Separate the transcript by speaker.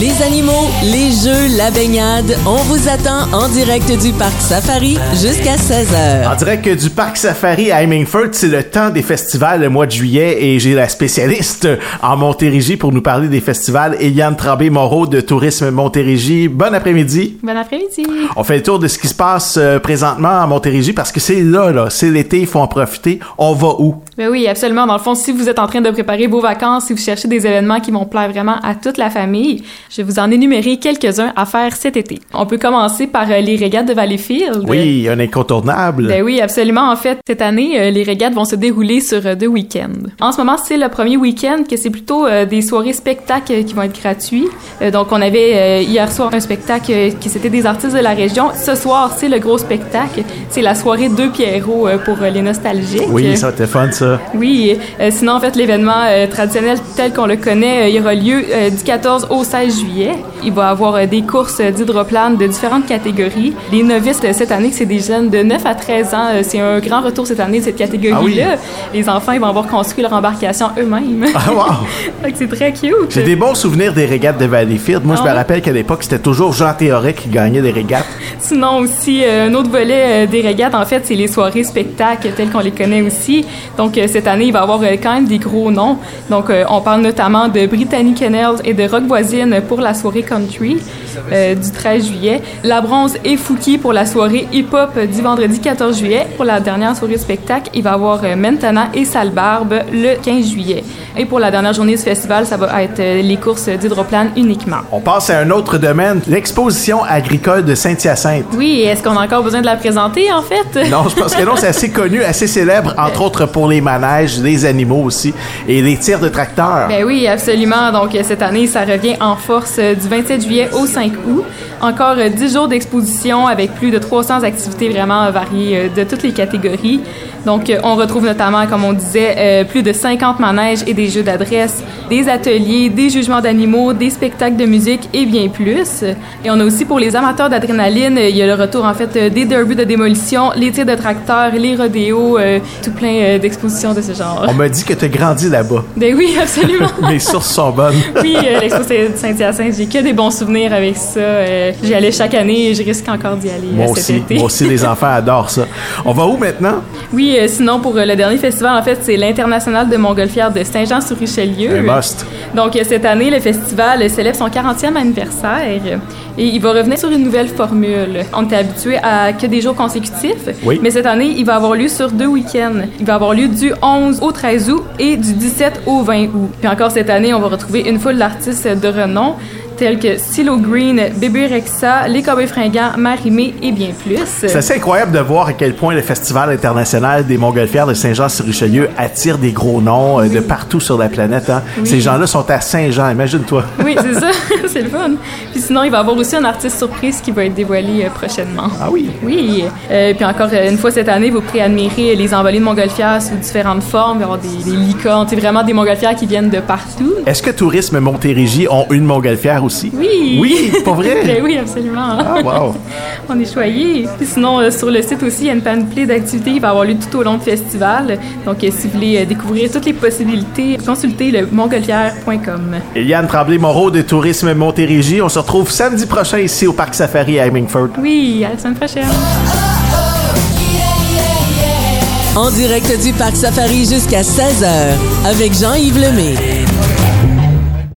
Speaker 1: Les animaux, les jeux, la baignade, on vous attend en direct du Parc Safari jusqu'à 16h.
Speaker 2: En direct du Parc Safari à Hemingford, c'est le temps des festivals le mois de juillet et j'ai la spécialiste en Montérégie pour nous parler des festivals, Eliane Trambé-Moreau de Tourisme Montérégie. Bon après-midi.
Speaker 3: Bon après-midi.
Speaker 2: On fait le tour de ce qui se passe euh, présentement à Montérégie parce que c'est là, là, c'est l'été, il faut en profiter. On va où?
Speaker 3: Ben oui, absolument. Dans le fond, si vous êtes en train de préparer vos vacances, si vous cherchez des événements qui vont plaire vraiment à toute la famille, je vais vous en énumérer quelques-uns à faire cet été. On peut commencer par euh, les régates de Valleyfield.
Speaker 2: Oui, un incontournable.
Speaker 3: Ben oui, absolument. En fait, cette année, euh, les régates vont se dérouler sur euh, deux week-ends. En ce moment, c'est le premier week-end que c'est plutôt des soirées spectacles qui vont être gratuits. donc, on avait hier soir un spectacle qui c'était des artistes de la région. Ce soir, c'est le gros spectacle. C'est la soirée Deux Pierrots pour les nostalgiques.
Speaker 2: Oui, ça c'était fun, ça.
Speaker 3: Oui. sinon, en fait, l'événement traditionnel tel qu'on le connaît, il aura lieu du 14 au 16 juillet. Il va y avoir euh, des courses d'hydroplane de différentes catégories. Les novices de cette année, c'est des jeunes de 9 à 13 ans. Euh, c'est un grand retour cette année de cette catégorie-là. Ah Les enfants, ils vont avoir construit leur embarcation eux-mêmes.
Speaker 2: Ah, wow!
Speaker 3: c'est très cute.
Speaker 2: J'ai des bons souvenirs des régates de Valleyfield. Moi, je me ah rappelle qu'à l'époque, c'était toujours Jean Théoret qui gagnait des régates.
Speaker 3: Sinon, aussi, euh, un autre volet des régates, en fait, c'est les soirées spectacles telles qu'on les connaît aussi. Donc, cette année, il va y avoir quand même des gros noms. Donc, on parle notamment de Brittany Kennels et de Rock Voisine pour la soirée country euh, du 13 juillet. La Bronze et Fouki pour la soirée hip-hop du vendredi 14 juillet. Pour la dernière soirée spectacle, il va y avoir euh, Mentana et Salbarbe le 15 juillet. Et pour la dernière journée du festival, ça va être euh, les courses d'hydroplane uniquement.
Speaker 2: On passe à un autre domaine, l'exposition agricole de Saint-Hyacinthe.
Speaker 3: Oui, est-ce qu'on a encore besoin de la présenter en fait?
Speaker 2: Non, je pense que non, c'est assez connu, assez célèbre, entre autres pour les manèges, les animaux aussi, et les tirs de tracteurs.
Speaker 3: Ben oui, absolument. Donc cette année, ça revient en force du 27 juillet au 5 Encore 10 jours d'exposition avec plus de 300 activités vraiment variées euh, de toutes les catégories. Donc, euh, on retrouve notamment, comme on disait, euh, plus de 50 manèges et des jeux d'adresse, des ateliers, des jugements d'animaux, des spectacles de musique et bien plus. Et on a aussi pour les amateurs d'adrénaline, il y a le retour en fait des derbies de démolition, les tirs de tracteurs, les rodéos, tout plein d'expositions de ce genre.
Speaker 2: On m'a dit que tu as grandi là-bas.
Speaker 3: Ben oui, absolument.
Speaker 2: Mes sources sont bonnes.
Speaker 3: oui, l'expo Saint-Hyacinthe, j'ai que des bons souvenirs avec ça. J'y allais chaque année et je risque encore d'y aller
Speaker 2: moi
Speaker 3: cet
Speaker 2: aussi,
Speaker 3: été.
Speaker 2: Moi aussi, les enfants adorent ça. On va où maintenant?
Speaker 3: Oui, euh, sinon, pour euh, le dernier festival, en fait, c'est l'International de Montgolfière de Saint-Jean-sur-Richelieu.
Speaker 2: Un must.
Speaker 3: Donc, euh, cette année, le festival célèbre son 40e anniversaire et il va revenir sur une nouvelle formule. On était habitué à que des jours consécutifs,
Speaker 2: oui.
Speaker 3: mais cette année, il va avoir lieu sur deux week-ends. Il va avoir lieu du 11 au 13 août et du 17 au 20 août. Puis encore cette année, on va retrouver une foule d'artistes de renom tels que Silo Green, Bébé Rexa, Les Cowboys Fringants, Marimé et bien plus.
Speaker 2: C'est assez incroyable de voir à quel point le Festival international des Montgolfières de Saint-Jean-sur-Richelieu attire des gros noms euh, de partout sur la planète. Hein. Ces gens-là sont à Saint-Jean, imagine-toi.
Speaker 3: Oui, c'est ça, c'est le fun. Puis sinon, il va y avoir aussi un artiste surprise qui va être dévoilé euh, prochainement.
Speaker 2: Ah oui?
Speaker 3: Oui. Euh, puis encore une fois cette année, vous pourrez admirer les envolées de Montgolfières sous différentes formes. Il va y avoir des, des licornes, c'est vraiment des Montgolfières qui viennent de partout.
Speaker 2: Est-ce que Tourisme Montérégie ont une Montgolfière aussi?
Speaker 3: Oui!
Speaker 2: Oui, pas vrai?
Speaker 3: ben oui, absolument.
Speaker 2: Ah, wow!
Speaker 3: On est choyés. Puis sinon, euh, sur le site aussi, il y a une panoplie d'activités qui va avoir lieu tout au long du festival. Donc, euh, si vous voulez euh, découvrir toutes les possibilités, consultez le montgolfière.com.
Speaker 2: Eliane Tremblay-Moreau de Tourisme Montérégie. On se retrouve samedi prochain ici au Parc Safari à Hemingford.
Speaker 3: Oui, à la semaine prochaine.
Speaker 1: En direct du Parc Safari jusqu'à 16h avec Jean-Yves Lemay.